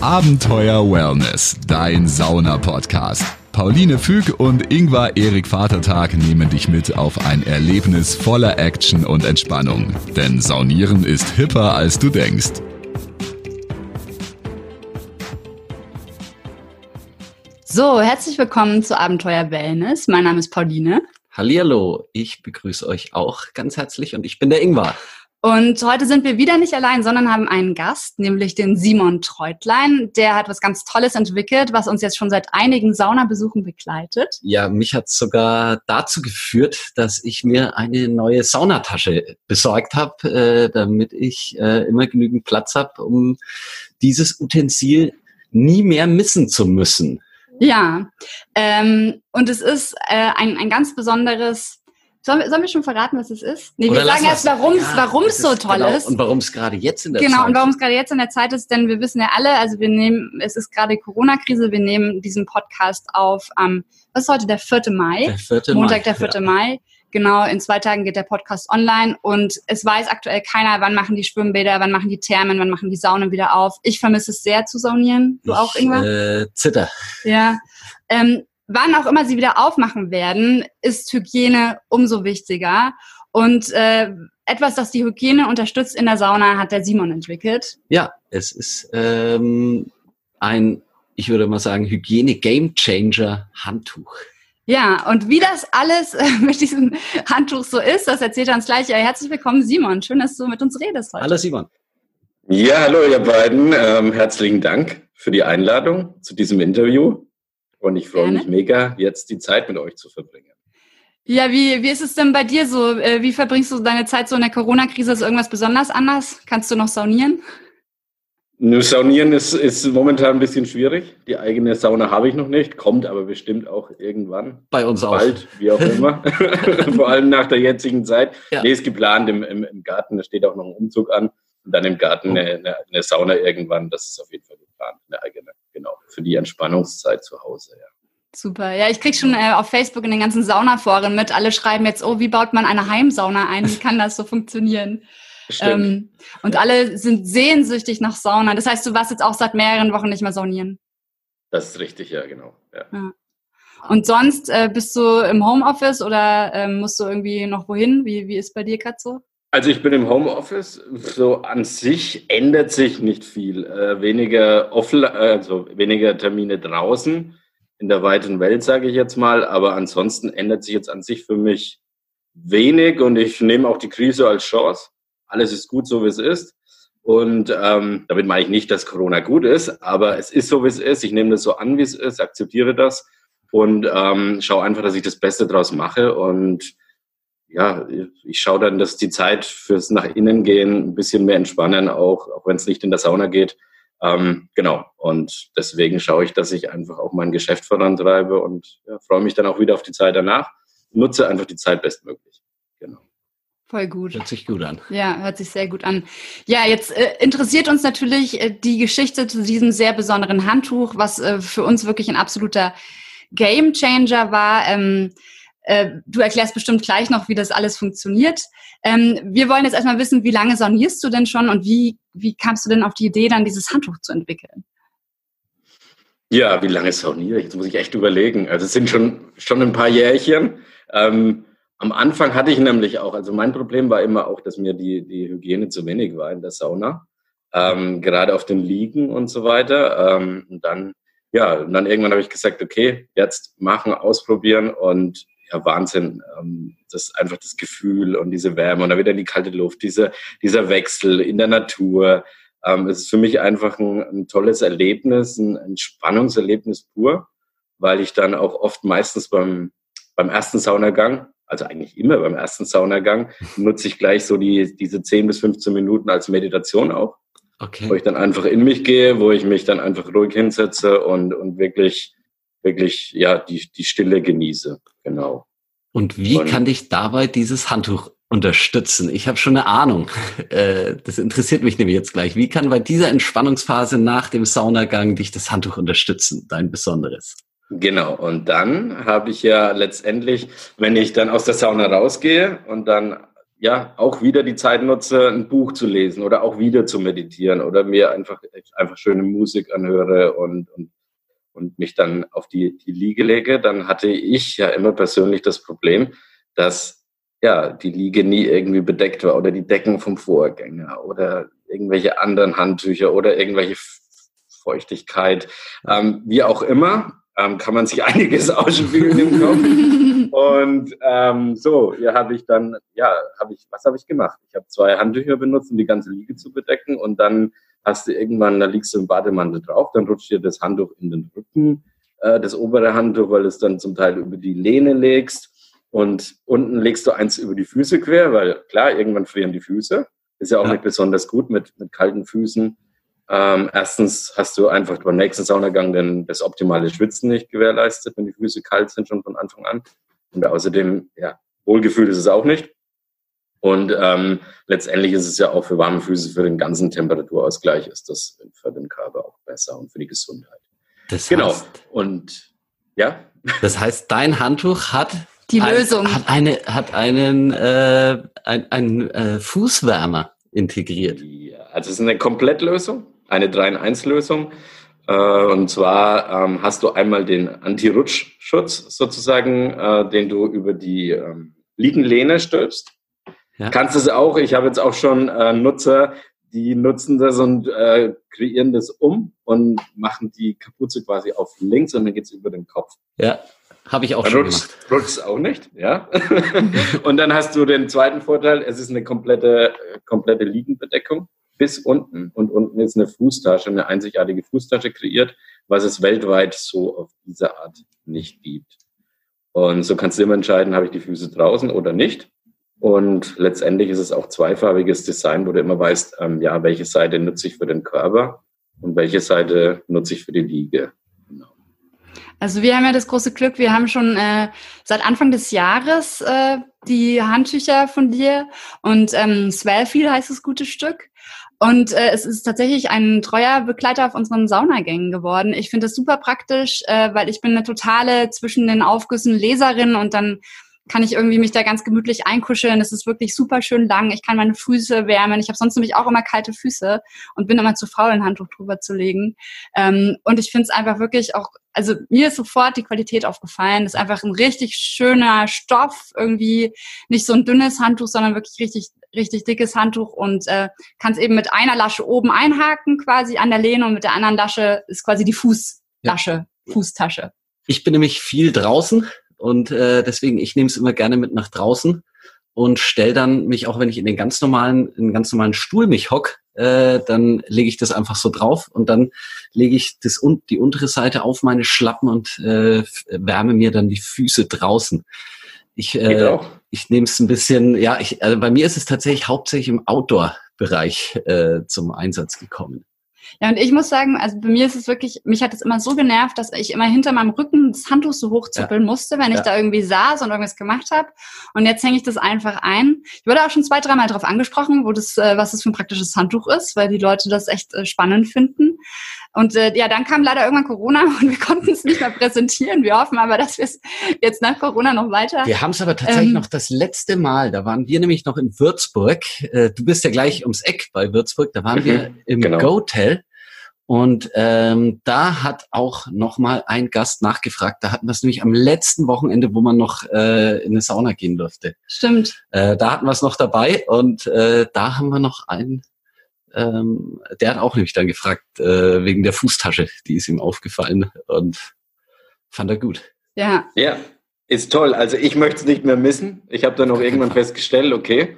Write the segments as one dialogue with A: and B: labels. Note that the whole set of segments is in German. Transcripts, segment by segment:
A: Abenteuer Wellness, dein Sauna-Podcast. Pauline Füg und Ingvar Erik Vatertag nehmen dich mit auf ein Erlebnis voller Action und Entspannung. Denn Saunieren ist hipper, als du denkst.
B: So, herzlich willkommen zu Abenteuer Wellness. Mein Name ist Pauline.
C: Hallihallo, ich begrüße euch auch ganz herzlich und ich bin der Ingvar.
B: Und heute sind wir wieder nicht allein, sondern haben einen Gast, nämlich den Simon Treutlein. Der hat was ganz Tolles entwickelt, was uns jetzt schon seit einigen Saunabesuchen begleitet.
C: Ja, mich hat sogar dazu geführt, dass ich mir eine neue Saunatasche besorgt habe, äh, damit ich äh, immer genügend Platz habe, um dieses Utensil nie mehr missen zu müssen.
B: Ja, ähm, und es ist äh, ein, ein ganz besonderes Sollen, sollen wir schon verraten, was es ist? Nee, wir sagen erst, warum es ja, warum es so toll
C: genau.
B: ist.
C: Und warum es gerade jetzt in der
B: genau,
C: Zeit ist.
B: Genau, und warum es gerade jetzt in der Zeit ist, denn wir wissen ja alle, also wir nehmen, es ist gerade Corona-Krise, wir nehmen diesen Podcast auf am, was ist heute, der 4. Mai?
C: Der 4.
B: Montag,
C: Mai,
B: der 4.
C: Ja.
B: Mai. Genau, in zwei Tagen geht der Podcast online und es weiß aktuell keiner, wann machen die Schwimmbäder, wann machen die Thermen, wann machen die Saunen wieder auf. Ich vermisse es sehr zu saunieren. Du auch, Ingwer?
C: Äh, zitter.
B: Ja. Ähm, wann auch immer sie wieder aufmachen werden, ist Hygiene umso wichtiger. Und äh, etwas, das die Hygiene unterstützt in der Sauna, hat der Simon entwickelt.
C: Ja, es ist ähm, ein, ich würde mal sagen, Hygiene-Game-Changer-Handtuch.
B: Ja, und wie das alles äh, mit diesem Handtuch so ist, das erzählt er uns gleich. Ja, herzlich willkommen, Simon. Schön, dass du mit uns redest heute.
C: Hallo, Simon.
D: Ja, hallo, ihr beiden. Ähm, herzlichen Dank für die Einladung zu diesem Interview. Und ich freue mich mega, jetzt die Zeit mit euch zu verbringen.
B: Ja, wie, wie ist es denn bei dir so? Äh, wie verbringst du deine Zeit so in der Corona-Krise? Ist irgendwas besonders anders? Kannst du noch saunieren?
D: Nur saunieren ist, ist momentan ein bisschen schwierig. Die eigene Sauna habe ich noch nicht, kommt aber bestimmt auch irgendwann.
C: Bei uns auch.
D: Bald, wie auch immer. Vor allem nach der jetzigen Zeit. Ja. Nee, ist geplant im, im, im Garten, da steht auch noch ein Umzug an. Und dann im Garten eine, eine, eine Sauna irgendwann. Das ist auf jeden Fall geplant, eine eigene genau, für die Entspannungszeit zu Hause, ja.
B: Super. Ja, ich krieg schon äh, auf Facebook in den ganzen Saunaforen mit. Alle schreiben jetzt, oh, wie baut man eine Heimsauna ein? Wie kann das so funktionieren? Ähm, und ja. alle sind sehnsüchtig nach Sauna. Das heißt, du warst jetzt auch seit mehreren Wochen nicht mehr saunieren.
D: Das ist richtig, ja, genau. Ja.
B: ja. Und sonst äh, bist du im Homeoffice oder äh, musst du irgendwie noch wohin? Wie, wie ist bei dir gerade so?
D: Also ich bin im Homeoffice. So an sich ändert sich nicht viel. Äh, weniger offline, also weniger Termine draußen in der weiten Welt, sage ich jetzt mal. Aber ansonsten ändert sich jetzt an sich für mich wenig und ich nehme auch die Krise als Chance. Alles ist gut, so wie es ist. Und ähm, damit meine ich nicht, dass Corona gut ist, aber es ist so, wie es ist. Ich nehme das so an, wie es ist, akzeptiere das und ähm, schaue einfach, dass ich das Beste draus mache und ja, ich schaue dann, dass die Zeit fürs nach innen gehen ein bisschen mehr entspannen, auch, auch wenn es nicht in der Sauna geht. Ähm, genau. Und deswegen schaue ich, dass ich einfach auch mein Geschäft vorantreibe und ja, freue mich dann auch wieder auf die Zeit danach. Nutze einfach die Zeit bestmöglich. Genau.
B: Voll gut.
C: Hört sich gut an.
B: Ja, hört sich sehr gut an. Ja, jetzt äh, interessiert uns natürlich äh, die Geschichte zu diesem sehr besonderen Handtuch, was äh, für uns wirklich ein absoluter Game Changer war. Ähm, äh, du erklärst bestimmt gleich noch, wie das alles funktioniert. Ähm, wir wollen jetzt erstmal wissen, wie lange saunierst du denn schon und wie, wie kamst du denn auf die Idee, dann dieses Handtuch zu entwickeln?
D: Ja, wie lange sauniere ich? Jetzt muss ich echt überlegen. Also es sind schon, schon ein paar Jährchen. Ähm, am Anfang hatte ich nämlich auch, also mein Problem war immer auch, dass mir die, die Hygiene zu wenig war in der Sauna. Ähm, gerade auf den Liegen und so weiter. Ähm, und dann, ja, und dann irgendwann habe ich gesagt, okay, jetzt machen, ausprobieren und ja, Wahnsinn. Ähm, das ist einfach das Gefühl und diese Wärme und dann wieder die kalte Luft, diese, dieser Wechsel in der Natur. Ähm, es ist für mich einfach ein, ein tolles Erlebnis, ein Entspannungserlebnis pur, weil ich dann auch oft meistens beim, beim ersten Saunagang, also eigentlich immer beim ersten Saunagang, nutze ich gleich so die, diese 10 bis 15 Minuten als Meditation auch. Okay. Wo ich dann einfach in mich gehe, wo ich mich dann einfach ruhig hinsetze und, und wirklich wirklich ja die, die Stille genieße. Genau.
C: Und wie kann dich dabei dieses Handtuch unterstützen? Ich habe schon eine Ahnung. Äh, das interessiert mich nämlich jetzt gleich. Wie kann bei dieser Entspannungsphase nach dem Saunagang dich das Handtuch unterstützen, dein Besonderes?
D: Genau, und dann habe ich ja letztendlich, wenn ich dann aus der Sauna rausgehe und dann ja auch wieder die Zeit nutze, ein Buch zu lesen oder auch wieder zu meditieren oder mir einfach, einfach schöne Musik anhöre und, und, und mich dann auf die, die Liege lege, dann hatte ich ja immer persönlich das Problem, dass ja, die Liege nie irgendwie bedeckt war oder die Decken vom Vorgänger oder irgendwelche anderen Handtücher oder irgendwelche Feuchtigkeit, ähm, wie auch immer, ähm, kann man sich einiges ausspielen im Kopf. Und ähm, so, ja, habe ich dann, ja, habe ich, was habe ich gemacht? Ich habe zwei Handtücher benutzt, um die ganze Liege zu bedecken. Und dann hast du irgendwann, da liegst du im Bademantel drauf, dann rutscht dir das Handtuch in den Rücken, äh, das obere Handtuch, weil es dann zum Teil über die Lehne legst. Und unten legst du eins über die Füße quer, weil klar, irgendwann frieren die Füße. Ist ja auch ja. nicht besonders gut mit, mit kalten Füßen. Ähm, erstens hast du einfach beim nächsten Saunagang dann das optimale Schwitzen nicht gewährleistet, wenn die Füße kalt sind schon von Anfang an. Und außerdem, ja, Wohlgefühl ist es auch nicht. Und ähm, letztendlich ist es ja auch für warme Füße, für den ganzen Temperaturausgleich ist das für den Körper auch besser und für die Gesundheit.
C: Das genau. Heißt,
D: und ja.
C: Das heißt, dein Handtuch hat
B: die Lösung
C: ein, hat eine hat einen äh, ein, ein äh, Fußwärmer integriert.
D: Ja, also es ist eine Komplettlösung, eine 3 in 1 Lösung. Äh, und zwar ähm, hast du einmal den Anti-Rutschschutz sozusagen, äh, den du über die ähm, Liegenlehne stülpst. Ja. Kannst es auch, ich habe jetzt auch schon äh, Nutzer, die nutzen das und äh, kreieren das um und machen die Kapuze quasi auf links und dann geht's über den Kopf.
C: Ja, habe ich auch
D: dann
C: schon
D: rutscht, gemacht. Rutscht auch nicht, ja. und dann hast du den zweiten Vorteil, es ist eine komplette, komplette Liegenbedeckung bis unten. Und unten ist eine Fußtasche, eine einzigartige Fußtasche kreiert, was es weltweit so auf diese Art nicht gibt. Und so kannst du immer entscheiden, habe ich die Füße draußen oder nicht. Und letztendlich ist es auch zweifarbiges Design, wo du immer weißt, ähm, ja, welche Seite nutze ich für den Körper und welche Seite nutze ich für die Liege. Genau.
B: Also wir haben ja das große Glück, wir haben schon äh, seit Anfang des Jahres äh, die Handtücher von dir und ähm, Swellfeel heißt das gute Stück. Und äh, es ist tatsächlich ein treuer Begleiter auf unseren Saunagängen geworden. Ich finde das super praktisch, äh, weil ich bin eine totale zwischen den Aufgüssen Leserin und dann kann ich irgendwie mich da ganz gemütlich einkuscheln. Es ist wirklich super schön lang. Ich kann meine Füße wärmen. Ich habe sonst nämlich auch immer kalte Füße und bin immer zu faul, ein Handtuch drüber zu legen. Ähm, und ich finde es einfach wirklich auch, also mir ist sofort die Qualität aufgefallen. Das ist einfach ein richtig schöner Stoff, irgendwie nicht so ein dünnes Handtuch, sondern wirklich richtig, richtig dickes Handtuch und äh, kann es eben mit einer Lasche oben einhaken quasi an der Lehne und mit der anderen Lasche ist quasi die Fußlasche, ja. Fußtasche.
C: Ich bin nämlich viel draußen und äh, deswegen, ich nehme es immer gerne mit nach draußen und stell dann mich, auch wenn ich in den ganz normalen, in den ganz normalen Stuhl mich hock, äh, dann lege ich das einfach so drauf und dann lege ich das und die untere Seite auf meine Schlappen und äh, wärme mir dann die Füße draußen. Ich, äh, ich nehme es ein bisschen, ja, ich, also bei mir ist es tatsächlich hauptsächlich im Outdoor-Bereich äh, zum Einsatz gekommen.
B: Ja, und ich muss sagen, also bei mir ist es wirklich, mich hat es immer so genervt, dass ich immer hinter meinem Rücken das Handtuch so hochzuppeln ja. musste, wenn ich ja. da irgendwie saß und irgendwas gemacht habe. Und jetzt hänge ich das einfach ein. Ich wurde auch schon zwei, dreimal darauf angesprochen, wo das, äh, was das für ein praktisches Handtuch ist, weil die Leute das echt äh, spannend finden. Und äh, ja, dann kam leider irgendwann Corona und wir konnten es nicht mehr präsentieren. Wir hoffen aber, dass wir es jetzt nach Corona noch weiter.
C: Wir haben es aber tatsächlich ähm, noch das letzte Mal, da waren wir nämlich noch in Würzburg. Äh, du bist ja gleich ums Eck bei Würzburg, da waren wir im genau. Go-Tel. Und ähm, da hat auch noch mal ein Gast nachgefragt. Da hatten wir es nämlich am letzten Wochenende, wo man noch äh, in eine Sauna gehen durfte.
B: Stimmt.
C: Äh, da hatten wir es noch dabei und äh, da haben wir noch einen, ähm, der hat auch nämlich dann gefragt äh, wegen der Fußtasche. Die ist ihm aufgefallen und fand er gut.
B: Ja.
D: Ja, ist toll. Also ich möchte es nicht mehr missen. Ich habe dann auch irgendwann festgestellt, okay,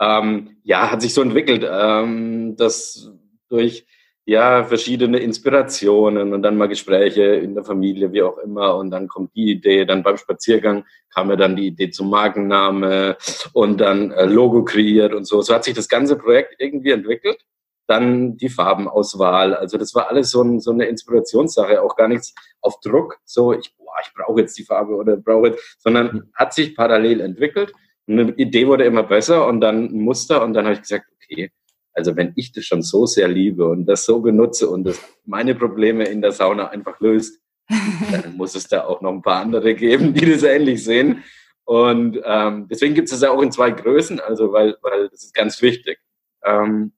D: ähm, ja, hat sich so entwickelt, ähm, dass durch ja, verschiedene Inspirationen und dann mal Gespräche in der Familie, wie auch immer. Und dann kommt die Idee, dann beim Spaziergang kam mir dann die Idee zum Markenname und dann äh, Logo kreiert und so. So hat sich das ganze Projekt irgendwie entwickelt. Dann die Farbenauswahl. Also das war alles so, ein, so eine Inspirationssache, auch gar nichts auf Druck. So, ich, boah, ich brauche jetzt die Farbe oder brauche jetzt, sondern hm. hat sich parallel entwickelt. Eine Idee wurde immer besser und dann ein Muster und dann habe ich gesagt, okay, also wenn ich das schon so sehr liebe und das so benutze und das meine Probleme in der Sauna einfach löst, dann muss es da auch noch ein paar andere geben, die das ähnlich sehen. Und ähm, deswegen gibt es ja auch in zwei Größen, also weil, weil das ist ganz wichtig. Ähm,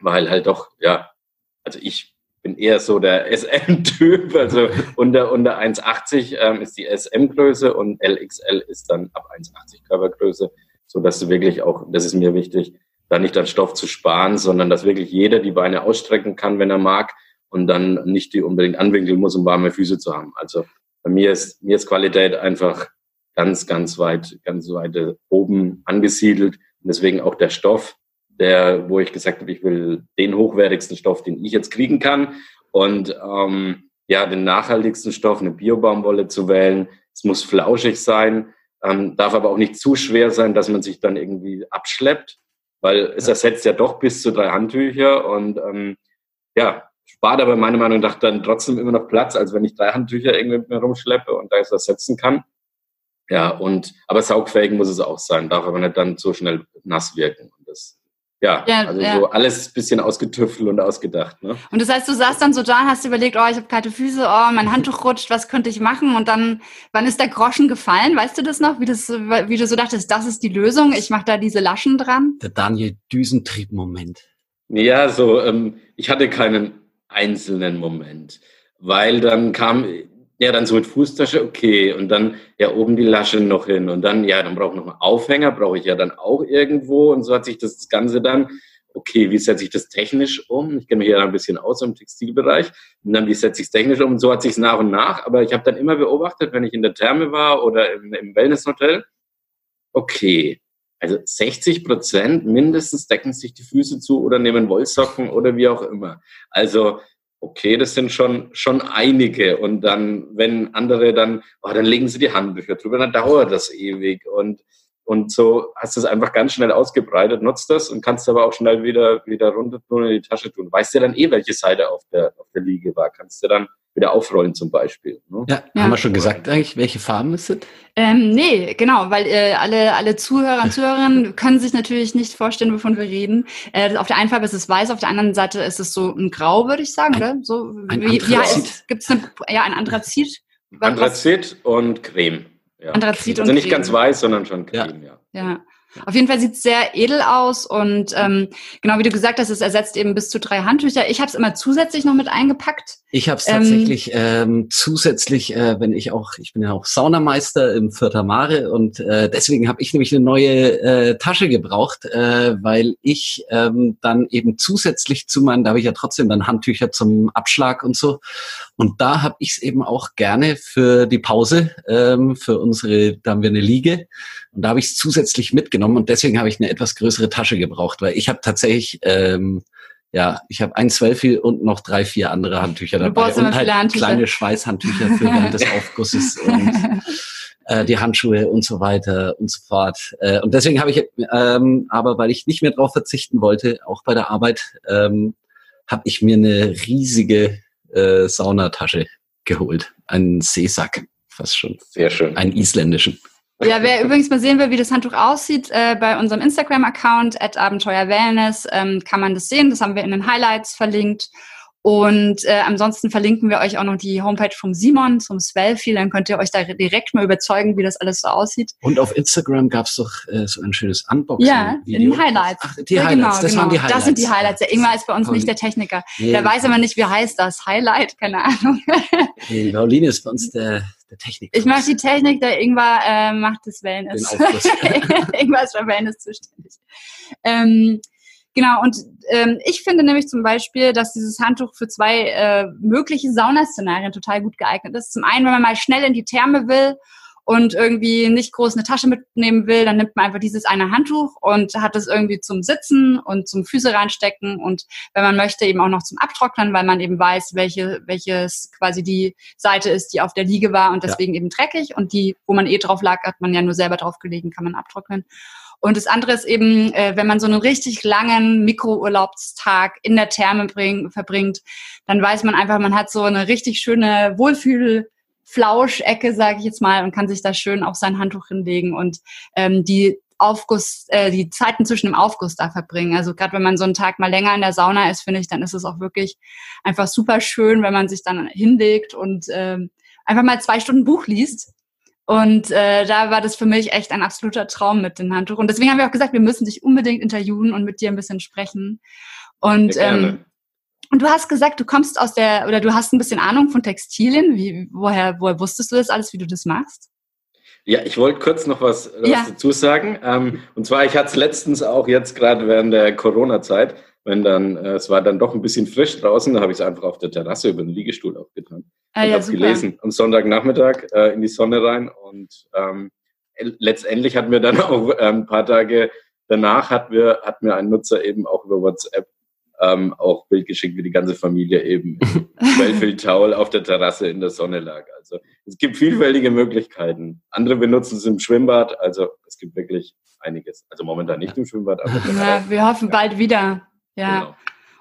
D: weil halt doch, ja, also ich bin eher so der SM-Typ, also unter, unter 1,80 ähm, ist die SM-Größe und LXL ist dann ab 1,80 Körpergröße, so dass du wirklich auch, das ist mir wichtig, da nicht an Stoff zu sparen, sondern dass wirklich jeder die Beine ausstrecken kann, wenn er mag und dann nicht die unbedingt anwinkeln muss, um warme Füße zu haben. Also bei mir ist, mir ist Qualität einfach ganz, ganz weit, ganz weit oben angesiedelt und deswegen auch der Stoff der, wo ich gesagt habe, ich will den hochwertigsten Stoff, den ich jetzt kriegen kann. Und ähm, ja, den nachhaltigsten Stoff, eine Biobaumwolle zu wählen. Es muss flauschig sein, ähm, darf aber auch nicht zu schwer sein, dass man sich dann irgendwie abschleppt, weil es ersetzt ja doch bis zu drei Handtücher und ähm, ja, spart aber meiner Meinung nach dann trotzdem immer noch Platz, als wenn ich drei Handtücher irgendwie mit mir rumschleppe und da es ersetzen kann. Ja, und aber saugfähig muss es auch sein, darf aber nicht dann so schnell nass wirken. Und das ja, ja, also ja. so alles bisschen ausgetüftelt und ausgedacht. Ne?
B: Und das heißt, du saßt dann so da, hast überlegt, oh, ich habe kalte Füße, oh, mein Handtuch rutscht, was könnte ich machen? Und dann, wann ist der Groschen gefallen? Weißt du das noch, wie, das, wie du so dachtest, das ist die Lösung, ich mache da diese Laschen dran?
C: Der Daniel Düsentrieb-Moment.
D: Ja, so, ähm, ich hatte keinen einzelnen Moment, weil dann kam, ja, dann so mit Fußtasche, okay. Und dann ja oben die Lasche noch hin. Und dann, ja, dann brauche ich noch einen Aufhänger, brauche ich ja dann auch irgendwo. Und so hat sich das Ganze dann, okay, wie setze ich das technisch um? Ich kenne mich ja ein bisschen aus im Textilbereich. Und dann, wie setze ich es technisch um? Und so hat sich nach und nach. Aber ich habe dann immer beobachtet, wenn ich in der Therme war oder im, im Wellnesshotel, okay, also 60 Prozent mindestens decken sich die Füße zu oder nehmen Wollsocken oder wie auch immer. Also okay, das sind schon, schon einige. Und dann, wenn andere dann, oh, dann legen sie die Handbücher drüber, dann dauert das ewig. Und, und so hast du es einfach ganz schnell ausgebreitet, nutzt das und kannst aber auch schnell wieder, wieder runter tun in die Tasche tun. Weißt du dann eh, welche Seite auf der, auf der Liege war. Kannst du dann wieder aufrollen zum Beispiel.
C: Ne? Ja, ja, haben wir schon gesagt eigentlich, welche Farben es sind?
B: Ähm, nee, genau, weil äh, alle, alle Zuhörer und Zuhörerinnen können sich natürlich nicht vorstellen, wovon wir reden. Äh, auf der einen Farbe ist es weiß, auf der anderen Seite ist es so ein Grau, würde ich sagen, oder? So,
C: ein wie, wie heißt,
B: gibt's eine, ja, ein Anthrazit?
D: Anthrazit und Creme.
B: Ja. Anthrazit
D: also und nicht Creme. ganz weiß, sondern schon Creme,
B: ja. ja. ja. Auf jeden Fall sieht es sehr edel aus und ähm, genau wie du gesagt hast, es ersetzt eben bis zu drei Handtücher. Ich habe es immer zusätzlich noch mit eingepackt.
C: Ich habe es tatsächlich ähm, ähm, zusätzlich, äh, wenn ich auch, ich bin ja auch Saunameister im Vierter Mare und äh, deswegen habe ich nämlich eine neue äh, Tasche gebraucht, äh, weil ich ähm, dann eben zusätzlich zu meinen, da habe ich ja trotzdem dann Handtücher zum Abschlag und so. Und da habe ich es eben auch gerne für die Pause, ähm, für unsere, da haben wir eine Liege und da habe ich es zusätzlich mitgenommen und deswegen habe ich eine etwas größere Tasche gebraucht, weil ich habe tatsächlich ähm, ja, ich habe ein Zwölfel und noch drei, vier andere Handtücher dabei und halt kleine Schweißhandtücher für während des Aufgusses und äh, die Handschuhe und so weiter und so fort. Äh, und deswegen habe ich, ähm, aber weil ich nicht mehr darauf verzichten wollte, auch bei der Arbeit, ähm, habe ich mir eine riesige äh, Saunatasche geholt, einen Seesack, fast schon.
D: Sehr schön.
C: Einen isländischen.
B: Ja, wer übrigens mal sehen will, wie das Handtuch aussieht, äh, bei unserem Instagram-Account at Abenteuer Wellness ähm, kann man das sehen. Das haben wir in den Highlights verlinkt. Und äh, ansonsten verlinken wir euch auch noch die Homepage vom Simon zum Swellfeel. Dann könnt ihr euch da direkt mal überzeugen, wie das alles so aussieht.
C: Und auf Instagram gab's doch äh, so ein schönes Unboxing.
B: Ja, in den Highlights.
C: Ach, die ja, Highlights, genau, das genau. waren die Highlights.
B: Das sind die Highlights. Der Ingmar ist bei uns Pauline. nicht der Techniker. Nee. Der weiß aber nicht, wie heißt das. Highlight? Keine Ahnung.
C: nee, Pauline ist bei uns der, der Techniker.
B: Ich mache die Technik, der Ingmar äh, macht das Wellness. Ingmar ist für Wellness zuständig. Ähm, Genau, und ähm, ich finde nämlich zum Beispiel, dass dieses Handtuch für zwei äh, mögliche Saunaszenarien total gut geeignet ist. Zum einen, wenn man mal schnell in die Therme will und irgendwie nicht groß eine Tasche mitnehmen will, dann nimmt man einfach dieses eine Handtuch und hat es irgendwie zum Sitzen und zum Füße reinstecken und wenn man möchte eben auch noch zum Abtrocknen, weil man eben weiß, welche, welches quasi die Seite ist, die auf der Liege war und deswegen ja. eben dreckig und die, wo man eh drauf lag, hat man ja nur selber drauf gelegen, kann man abtrocknen. Und das andere ist eben, äh, wenn man so einen richtig langen Mikrourlaubstag in der Therme bring, verbringt, dann weiß man einfach, man hat so eine richtig schöne Wohlfühl- Flauschecke, sage ich jetzt mal, und kann sich da schön auf sein Handtuch hinlegen und ähm, die Aufguss, äh, die Zeiten zwischen dem Aufguss da verbringen. Also gerade wenn man so einen Tag mal länger in der Sauna ist, finde ich, dann ist es auch wirklich einfach super schön, wenn man sich dann hinlegt und ähm, einfach mal zwei Stunden Buch liest Und äh, da war das für mich echt ein absoluter Traum mit dem Handtuch. Und deswegen haben wir auch gesagt, wir müssen dich unbedingt interviewen und mit dir ein bisschen sprechen. Und ähm, und du hast gesagt, du kommst aus der, oder du hast ein bisschen Ahnung von Textilien. Wie, woher, woher wusstest du das alles, wie du das machst?
D: Ja, ich wollte kurz noch was, was ja. dazu sagen. Ähm, und zwar, ich hatte es letztens auch jetzt gerade während der Corona-Zeit, wenn dann, äh, es war dann doch ein bisschen frisch draußen, da habe ich es einfach auf der Terrasse über den Liegestuhl aufgetan. Ah, und ja, habe gelesen am Sonntagnachmittag äh, in die Sonne rein. Und ähm, letztendlich hatten wir dann auch äh, ein paar Tage danach hat mir, hat mir ein Nutzer eben auch über WhatsApp ähm, auch Bild geschickt, wie die ganze Familie eben im Towel auf der Terrasse in der Sonne lag. Also es gibt vielfältige Möglichkeiten. Andere benutzen es im Schwimmbad, also es gibt wirklich einiges. Also momentan nicht im Schwimmbad, aber
B: ja, wir hoffen bald wieder. Ja. Genau.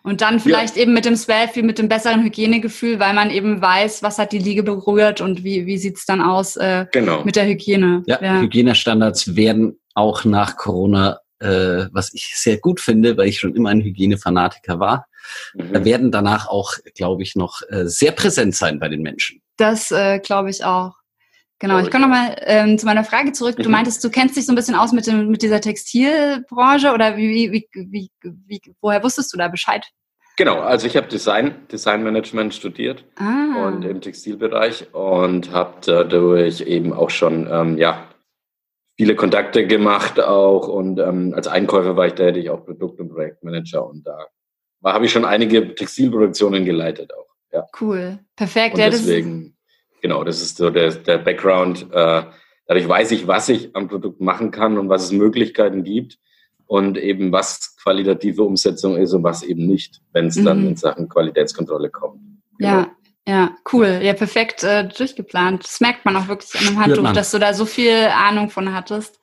B: Und dann vielleicht ja. eben mit dem Swelfie, mit dem besseren Hygienegefühl, weil man eben weiß, was hat die Liege berührt und wie, wie sieht's dann aus äh, genau. mit der Hygiene.
C: Ja, ja, Hygienestandards werden auch nach Corona äh, was ich sehr gut finde, weil ich schon immer ein Hygienefanatiker war, mhm. werden danach auch, glaube ich, noch äh, sehr präsent sein bei den Menschen.
B: Das äh, glaube ich auch. Genau, ich komme nochmal ähm, zu meiner Frage zurück. Du mhm. meintest, du kennst dich so ein bisschen aus mit, dem, mit dieser Textilbranche oder wie, wie, wie, wie, woher wusstest du da Bescheid?
D: Genau, also ich habe Design, Designmanagement studiert ah. und im Textilbereich und habe dadurch eben auch schon ähm, ja, viele Kontakte gemacht auch und ähm, als Einkäufer war ich tätig, auch Produkt- und Projektmanager und da habe ich schon einige Textilproduktionen geleitet auch. Ja.
B: Cool, perfekt.
D: Und ja, deswegen, genau, das ist so der, der Background. Äh, dadurch weiß ich, was ich am Produkt machen kann und was es Möglichkeiten gibt und eben was qualitative Umsetzung ist und was eben nicht, wenn es mhm. dann in Sachen Qualitätskontrolle kommt.
B: Genau. Ja, ja, cool. Ja, perfekt äh, durchgeplant. Das merkt man auch wirklich an dem Handtuch, dass du da so viel Ahnung von hattest.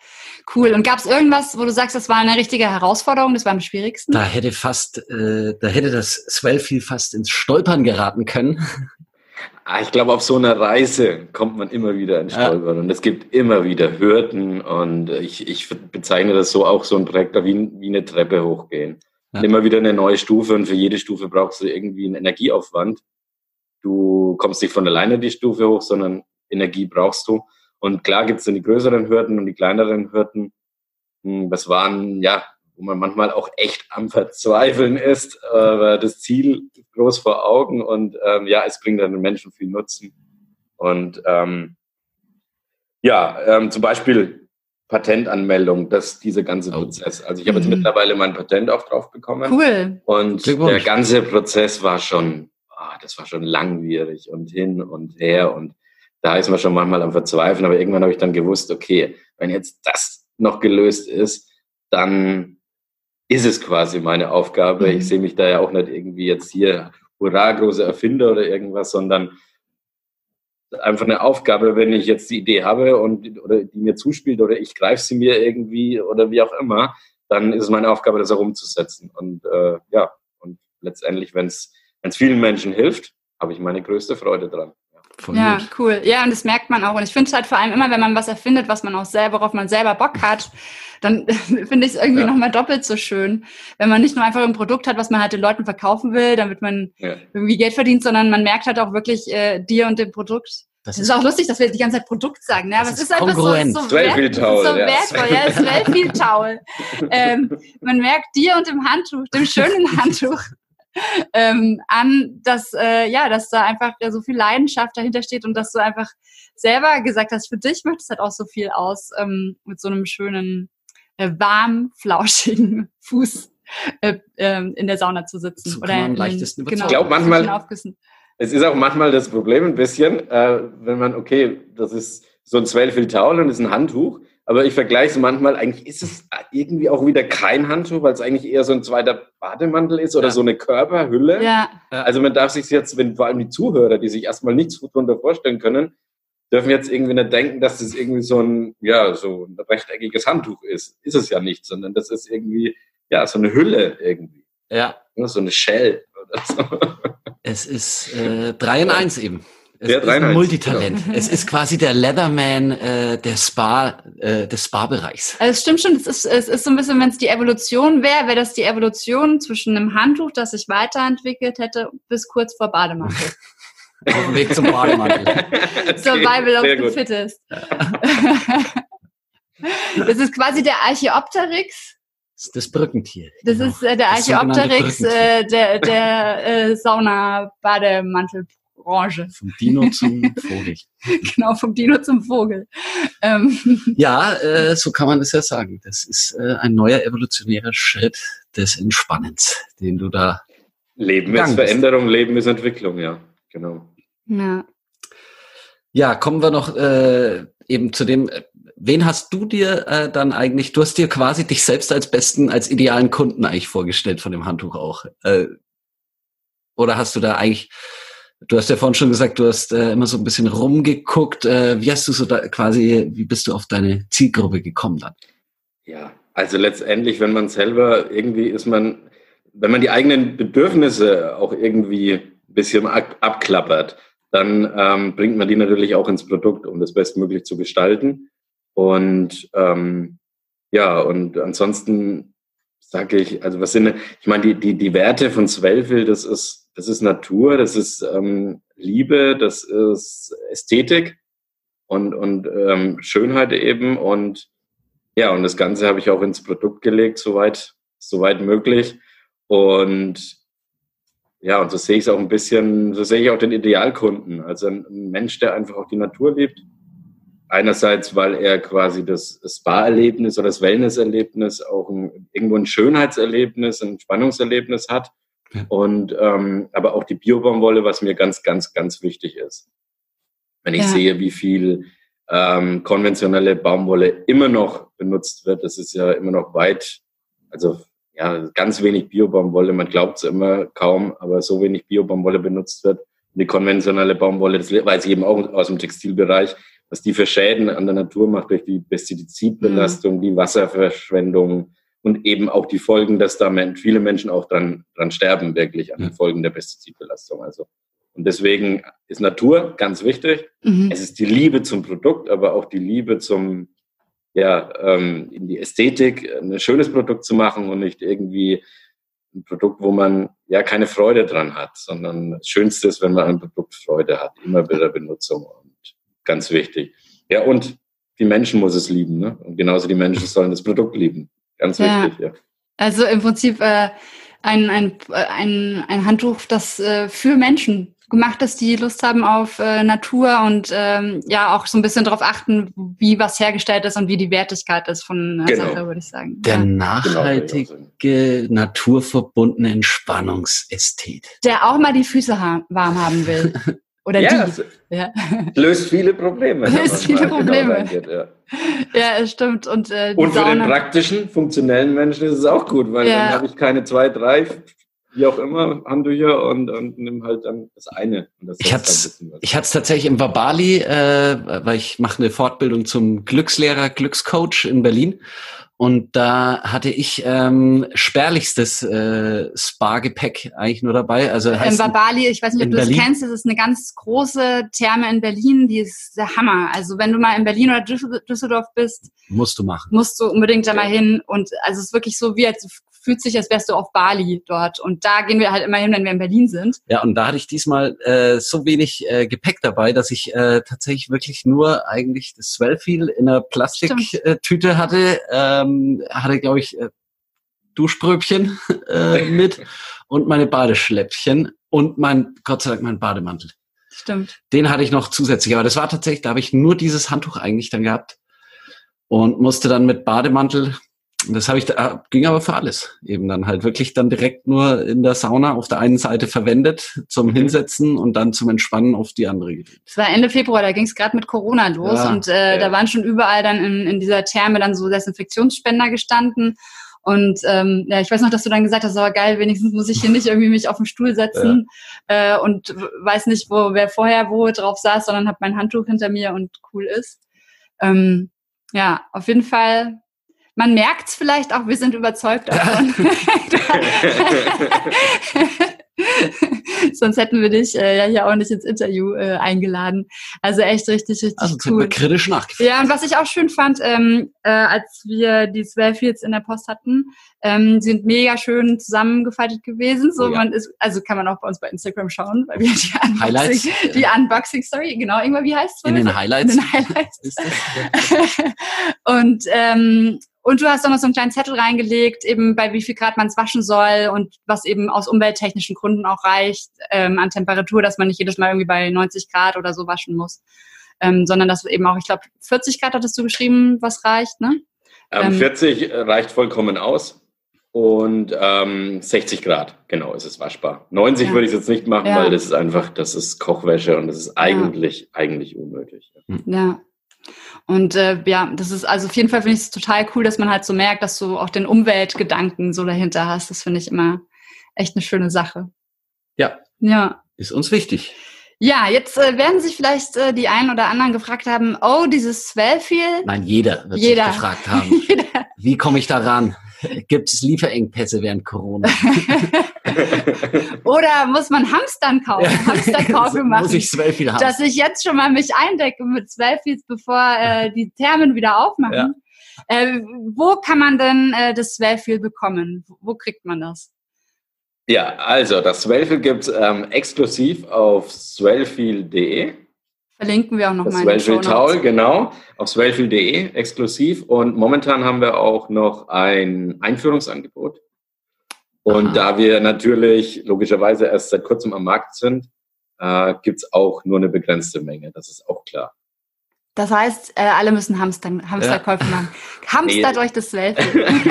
B: Cool. Und gab es irgendwas, wo du sagst, das war eine richtige Herausforderung, das war am schwierigsten?
C: Da hätte fast, äh, da hätte das Swellfeel fast ins Stolpern geraten können.
D: Ah, ich glaube, auf so einer Reise kommt man immer wieder ins Stolpern ja. und es gibt immer wieder Hürden und ich, ich bezeichne das so auch so ein Projekt wie, wie eine Treppe hochgehen. Ja. Immer wieder eine neue Stufe und für jede Stufe brauchst du irgendwie einen Energieaufwand. Du kommst nicht von alleine die Stufe hoch, sondern Energie brauchst du. Und klar gibt es dann die größeren Hürden und die kleineren Hürden. Hm, das waren, ja, wo man manchmal auch echt am Verzweifeln ist, aber das Ziel groß vor Augen und ähm, ja, es bringt dann den Menschen viel Nutzen. Und ähm, ja, ähm, zum Beispiel Patentanmeldung, das dieser ganze oh. Prozess. Also ich habe jetzt mhm. mittlerweile mein Patent auch drauf bekommen.
B: Cool.
D: Und der ganze Prozess war schon oh, das war schon langwierig und hin und her und da ist man schon manchmal am Verzweifeln, aber irgendwann habe ich dann gewusst, okay, wenn jetzt das noch gelöst ist, dann ist es quasi meine Aufgabe. Mhm. Ich sehe mich da ja auch nicht irgendwie jetzt hier hurra, große Erfinder oder irgendwas, sondern einfach eine Aufgabe, wenn ich jetzt die Idee habe und oder die mir zuspielt oder ich greife sie mir irgendwie oder wie auch immer, dann ist es meine Aufgabe, das auch umzusetzen. Und äh, ja, und letztendlich, wenn es wenn es vielen Menschen hilft, habe ich meine größte Freude dran.
B: Von ja, mich. cool. Ja, und das merkt man auch. Und ich finde es halt vor allem immer, wenn man was erfindet, was man auch selber, worauf man selber Bock hat, dann finde ich es irgendwie ja. nochmal doppelt so schön. Wenn man nicht nur einfach ein Produkt hat, was man halt den Leuten verkaufen will, damit man ja. irgendwie Geld verdient, sondern man merkt halt auch wirklich äh, dir und dem Produkt. Das, das ist, auch lustig, dass wir die ganze Zeit Produkt sagen, ne? aber es ist, ist einfach so, so, wert, so ja. wertvoll. Ja, es ist viel Taul. ähm, man merkt dir und dem Handtuch, dem schönen Handtuch, ähm, an, dass äh, ja, dass da einfach so viel Leidenschaft dahinter steht und dass du einfach selber gesagt hast, für dich macht es halt auch so viel aus, ähm, mit so einem schönen, äh, warm, flauschigen Fuß äh, äh, in der Sauna zu sitzen.
C: So oder in, leichtesten
D: genau, ich glaube manchmal, es ist auch manchmal das Problem ein bisschen, äh, wenn man, okay, das ist so ein 12 Towel und ist ein Handtuch, aber ich vergleiche es manchmal, eigentlich ist es irgendwie auch wieder kein Handtuch, weil es eigentlich eher so ein zweiter Bademantel ist oder ja. so eine Körperhülle. Ja. Also man darf sich jetzt, wenn vor allem die Zuhörer, die sich erstmal nichts darunter vorstellen können, dürfen jetzt irgendwie nicht denken, dass das irgendwie so ein, ja, so ein rechteckiges Handtuch ist. Ist es ja nicht, sondern das ist irgendwie, ja, so eine Hülle irgendwie.
C: Ja.
D: So eine Shell oder so.
C: Es ist äh, drei in eins eben. Es der ist ein Multitalent. Genau. Es ist quasi der Leatherman äh, der Spa, äh, des Spa-Bereichs.
B: Also es stimmt schon, es ist, es ist so ein bisschen, wenn es die Evolution wäre, wäre das die Evolution zwischen einem Handtuch, das sich weiterentwickelt hätte, bis kurz vor Bademantel.
C: Auf dem Weg zum Bademantel.
B: Survival of the fittest. das ist quasi der Archeopteryx.
C: Das ist das Brückentier.
B: Das genau. ist äh, der Archeopteryx äh, der, der äh, Sauna-Bademantel. Branche.
C: Vom Dino zum Vogel.
B: genau, vom Dino zum Vogel.
C: Ähm. Ja, äh, so kann man das ja sagen. Das ist äh, ein neuer evolutionärer Schritt des Entspannens, den du da.
D: Leben ist Veränderung, Leben ist Entwicklung, ja, genau.
B: Ja.
C: Ja, kommen wir noch äh, eben zu dem, wen hast du dir äh, dann eigentlich, du hast dir quasi dich selbst als besten, als idealen Kunden eigentlich vorgestellt von dem Handtuch auch. Äh, oder hast du da eigentlich Du hast ja vorhin schon gesagt, du hast äh, immer so ein bisschen rumgeguckt. Äh, wie hast du so da quasi, wie bist du auf deine Zielgruppe gekommen dann?
D: Ja, also letztendlich, wenn man selber irgendwie ist man, wenn man die eigenen Bedürfnisse auch irgendwie ein bisschen abklappert, dann ähm, bringt man die natürlich auch ins Produkt, um das bestmöglich zu gestalten. Und ähm, ja, und ansonsten sage ich, also was sind, ich meine, die, die, die Werte von Swellville, das ist das ist Natur, das ist ähm, Liebe, das ist Ästhetik und, und ähm, Schönheit eben. Und ja, und das Ganze habe ich auch ins Produkt gelegt, soweit, soweit möglich. Und ja, und so sehe ich es auch ein bisschen, so sehe ich auch den Idealkunden. Also ein, Mensch, der einfach auch die Natur liebt. Einerseits, weil er quasi das Spa-Erlebnis oder das Wellness-Erlebnis auch ein, irgendwo ein Schönheitserlebnis, ein Spannungserlebnis hat und ähm, aber auch die Biobaumwolle, was mir ganz, ganz, ganz wichtig ist. Wenn ich ja. sehe, wie viel ähm, konventionelle Baumwolle immer noch benutzt wird, das ist ja immer noch weit, also ja, ganz wenig Biobaumwolle, man glaubt es immer kaum, aber so wenig Biobaumwolle benutzt wird. Und die konventionelle Baumwolle, das weiß ich eben auch aus dem Textilbereich, was die für Schäden an der Natur macht durch die Pestizidbelastung, mhm. die Wasserverschwendung, und eben auch die Folgen, dass da viele Menschen auch dran, dran sterben, wirklich an den Folgen der Pestizidbelastung. Also, und deswegen ist Natur ganz wichtig. Mhm. Es ist die Liebe zum Produkt, aber auch die Liebe zum, ja, ähm, in die Ästhetik, ein schönes Produkt zu machen und nicht irgendwie ein Produkt, wo man ja keine Freude dran hat, sondern das Schönste ist, wenn man ein Produkt Freude hat, immer bei der Benutzung und ganz wichtig. Ja, und die Menschen muss es lieben, ne? Und genauso die Menschen sollen das Produkt lieben. Ganz ja. wichtig, ja.
B: Also im Prinzip äh, ein, ein, ein, ein Handtuch, das äh, für Menschen gemacht ist, die Lust haben auf äh, Natur und ähm, ja auch so ein bisschen darauf achten, wie was hergestellt ist und wie die Wertigkeit ist von einer genau. Sache, würde ich sagen.
C: Der ja. nachhaltige, genau, naturverbundene Entspannungsästhet.
B: Der auch mal die Füße ha warm haben will. Oder ja,
D: die. Ja. Löst viele Probleme.
B: Löst viele genau Probleme. Genau ja. ja, es stimmt. Und, äh,
D: und für Sauna den praktischen, funktionellen Menschen ist es auch gut, weil ja. dann habe ich keine zwei, drei, wie auch immer, Handtücher und, und nimm halt dann das eine. Das
C: ich hatte es tatsächlich im Wabali, äh, weil ich mache eine Fortbildung zum Glückslehrer, Glückscoach in Berlin. Und da hatte ich ähm, spärlichstes äh, Spa-Gepäck eigentlich nur dabei. Also
B: heißt in Babali, ich weiß nicht, ob du Berlin. das kennst, das ist eine ganz große Therme in Berlin, die ist der Hammer. Also wenn du mal in Berlin oder Düsseldorf bist,
C: musst du machen.
B: Musst du unbedingt da mal hin. Und also es ist wirklich so, wie als fühlt sich, als wärst du auf Bali dort. Und da gehen wir halt immer hin, wenn wir in Berlin sind.
C: Ja, und da hatte ich diesmal äh, so wenig äh, Gepäck dabei, dass ich äh, tatsächlich wirklich nur eigentlich das Swellfeel in einer Plastiktüte hatte. Ähm, hatte, glaube ich, äh, Duschbröbchen äh, mit und meine Badeschläppchen und mein, Gott sei Dank, mein Bademantel.
B: Stimmt.
C: Den hatte ich noch zusätzlich. Aber das war tatsächlich, da habe ich nur dieses Handtuch eigentlich dann gehabt und musste dann mit Bademantel das habe ich da, ging aber für alles. Eben dann halt wirklich dann direkt nur in der Sauna auf der einen Seite verwendet zum mhm. Hinsetzen und dann zum Entspannen auf die andere.
B: Es war Ende Februar, da ging es gerade mit Corona los ja, und äh, ja. da waren schon überall dann in, in dieser Therme dann so Desinfektionsspender gestanden. Und ähm, ja, ich weiß noch, dass du dann gesagt hast, aber geil, wenigstens muss ich hier nicht irgendwie mich auf den Stuhl setzen ja. äh, und weiß nicht, wo wer vorher wo drauf saß, sondern habe mein Handtuch hinter mir und cool ist. Ähm, ja, auf jeden Fall man merkt es vielleicht auch, wir sind überzeugt davon. Sonst hätten wir dich äh, ja hier auch nicht ins Interview äh, eingeladen. Also echt richtig, richtig
C: Also
B: cool.
C: wir kritisch nachgefragt.
B: Ja, und was ich auch schön fand, ähm, äh, als wir die Swellfields in der Post hatten, ähm, sind mega schön zusammengefaltet gewesen. So,
C: Oh ja.
B: man ist, also kann man auch bei uns bei Instagram schauen, weil wir die Unboxing,
C: Highlights.
B: die Unboxing Story, genau, irgendwann, wie heißt es?
C: In den Highlights.
B: In den Highlights. Und, ähm, und du hast auch noch so einen kleinen Zettel reingelegt, eben bei wie viel Grad man es waschen soll und was eben aus umwelttechnischen Gründen auch reicht ähm, an Temperatur, dass man nicht jedes Mal irgendwie bei 90 Grad oder so waschen muss. Ähm, sondern dass eben auch, ich glaube, 40 Grad hattest du geschrieben, was reicht, ne?
D: Ähm,
B: Ähm,
D: 40 reicht vollkommen aus. Und ähm, 60 Grad, genau, ist es waschbar. 90
B: Ja.
D: würde ich jetzt nicht machen,
B: Ja.
D: weil das ist einfach, das ist Kochwäsche und das ist eigentlich, eigentlich unmöglich.
B: Ja. Und äh, ja, das ist also auf jeden Fall finde ich es total cool, dass man halt so merkt, dass du auch den Umweltgedanken so dahinter hast. Das finde ich immer echt eine schöne Sache.
C: Ja,
B: Ja.
C: ist uns wichtig.
B: Ja, jetzt äh, werden sich vielleicht äh, die einen oder anderen gefragt haben, oh, dieses Swellfield.
C: Nein, jeder wird
B: Jeder.
C: sich gefragt haben,
B: Jeder.
C: wie komme ich da ran? Gibt es Lieferengpässe während Corona?
B: Oder muss man Hamstern kaufen, Hamsterkäufe machen?
C: Muss ich Swellfield haben?
B: dass ich jetzt schon mal mich eindecke mit Swellfields, bevor äh, die Thermen wieder aufmachen. Äh, wo kann man denn äh, das Swellfield bekommen? Wo, wo kriegt man das?
D: Ja, also das Swellfield gibt es ähm, exklusiv auf swellfield.de.
B: Verlinken wir auch noch
D: Das
B: mal in den
D: Swellfield
B: Shownotes.
D: Towel, genau, auf swellfield.de exklusiv. Und momentan haben wir auch noch ein Einführungsangebot. Und
C: Aha.
D: da wir natürlich logischerweise erst seit kurzem am Markt sind, äh, gibt es auch nur eine begrenzte Menge. Das ist auch klar.
B: Das heißt, äh, alle müssen Hamster, Hamsterkäufe machen. Hamstert
D: Nee.
B: euch das Swellfield.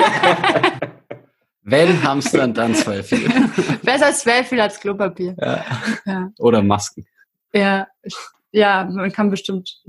C: Wenn Hamstern, dann Swellfield.
B: Besser Swellfield als Klopapier.
C: ja.
B: Ja.
C: Oder Masken.
B: Ja, ja, man kann bestimmt.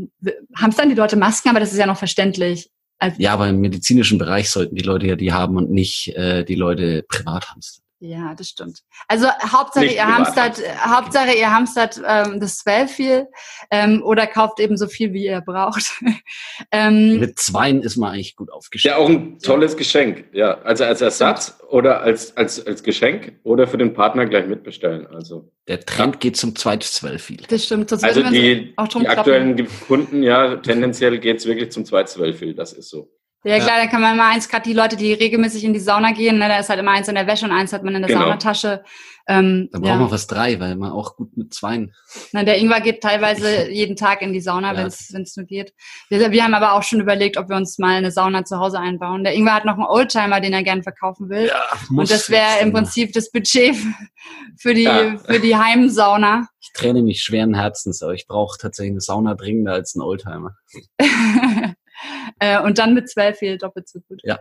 B: Hamstern die Leute Masken, aber das ist ja noch verständlich. Also,
C: Ja, aber im medizinischen Bereich sollten die Leute ja die haben und nicht äh, die Leute privat hamstern.
B: Ja, das stimmt. Also Hauptsache
D: Nicht
B: ihr hamstert, Hauptsache ihr hamstert ähm, das Swellfield ähm, oder kauft eben so viel, wie ihr braucht. ähm,
C: Mit Zweien ist man eigentlich gut aufgestellt.
D: ja auch ein tolles Geschenk. Ja, also als Ersatz oder als, als, als Geschenk oder für den Partner gleich mitbestellen. Also,
C: Der Trend geht zum zweiten Swellfield.
B: das stimmt. Sonst
D: also die,
B: auch drum
D: die aktuellen Kunden, ja, tendenziell geht es wirklich zum zweiten Swellfield. Das ist so.
B: Ja klar, dann kann man immer eins, gerade die Leute, die regelmäßig in die Sauna gehen, ne, da ist halt immer eins in der Wäsche und eins hat man in der
D: Genau.
B: Saunatasche. Ähm,
C: Da
B: ja.
C: brauchen wir fast drei, weil man auch gut mit Zweien.
B: Na, der Ingwer geht teilweise jeden Tag in die Sauna,
C: Ja.
B: wenn es nur geht. Wir, wir haben aber auch schon überlegt, ob wir uns mal eine Sauna zu Hause einbauen. Der Ingwer hat noch einen Oldtimer, den er gerne verkaufen will. Und das wäre im Prinzip das Budget für die,
D: Ja.
B: für die Heimsauna.
C: Ich trenne mich schweren Herzens, aber ich brauche tatsächlich eine Sauna dringender als einen Oldtimer.
B: Äh, und dann mit Swellfield doppelt so gut.
C: Ja.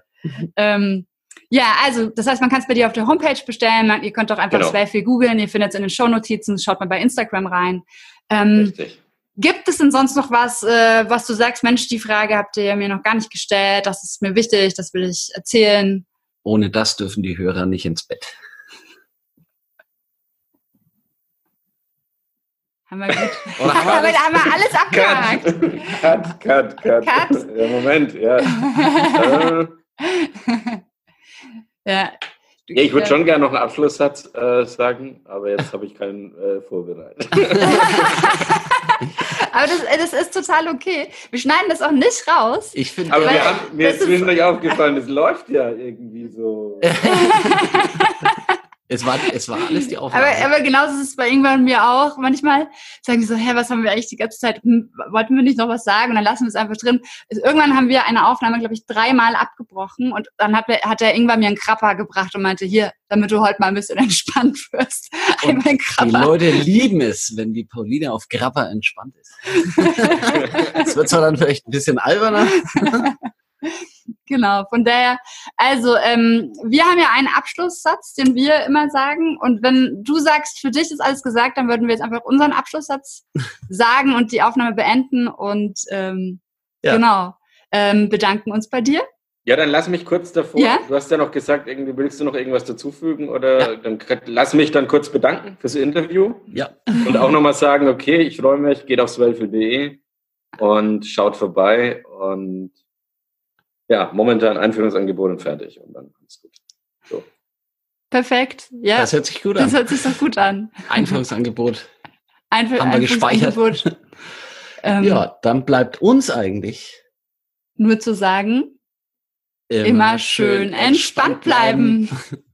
B: Ähm, ja, also das heißt, man kann es bei dir auf der Homepage bestellen. Man, ihr könnt doch einfach
D: Genau.
B: Swellfield googeln. Ihr findet es in den Shownotizen. Schaut mal bei Instagram rein. Ähm,
D: Richtig.
B: Gibt es denn sonst noch was, äh, was du sagst, Mensch, die Frage habt ihr mir noch gar nicht gestellt, das ist mir wichtig, das will ich erzählen.
C: Ohne das dürfen die Hörer nicht ins Bett.
B: Haben wir gut.
C: Oder haben wir alles?
B: haben wir alles abgehakt.
D: Cut, cut, cut.
B: Cut.
D: Ja, Moment, ja. äh,
B: ja.
D: ja, ich würde schon gerne noch einen Abschlusssatz äh, sagen, aber jetzt habe ich keinen äh, vorbereitet.
B: Aber das, äh, das ist total okay. Wir schneiden das auch nicht raus.
C: Ich finde,
D: Aber wir haben, mir ist- zwischendurch aufgefallen, es läuft ja irgendwie so.
C: Es war, es war alles die
B: Aber,
C: Aufnahme.
B: aber genauso ist es bei irgendwann und mir auch. Manchmal sagen wir so, hä, was haben wir eigentlich die ganze Zeit? Hm, wollten wir nicht noch was sagen? Und dann lassen wir es einfach drin. Also irgendwann haben wir eine Aufnahme, glaube ich, dreimal abgebrochen. Und dann hat, hat der Ingwer mir einen Krapper gebracht und meinte, hier, damit du heute mal ein bisschen entspannt wirst. Einmal
C: die
B: Krapper.
C: Leute lieben es, wenn die Pauline auf Grappa entspannt ist. Es wird zwar dann vielleicht ein bisschen alberner.
B: Genau, von daher, also ähm, wir haben ja einen Abschlusssatz, den wir immer sagen. Und wenn du sagst, für dich ist alles gesagt, dann würden wir jetzt einfach unseren Abschlusssatz sagen und die Aufnahme beenden und ähm,
C: Ja.
B: genau, ähm, bedanken uns bei dir.
D: Ja, dann lass mich kurz davor.
B: Ja?
D: Du hast ja noch gesagt, irgendwie willst du noch irgendwas dazufügen oder dann k- lass mich dann kurz bedanken fürs Interview
C: Ja,
D: und auch nochmal sagen, okay, ich freue mich, geht aufs welfel.de und schaut vorbei und ja, momentan Einführungsangebot und fertig und dann alles gut. So.
B: Perfekt. Ja.
C: Das hört sich gut an.
B: Das hört sich doch gut an.
C: Einführungsangebot.
B: Einf
C: Haben wir gespeichert.
B: ähm,
C: ja, dann bleibt uns eigentlich
B: nur zu sagen, immer, schön entspannt bleiben.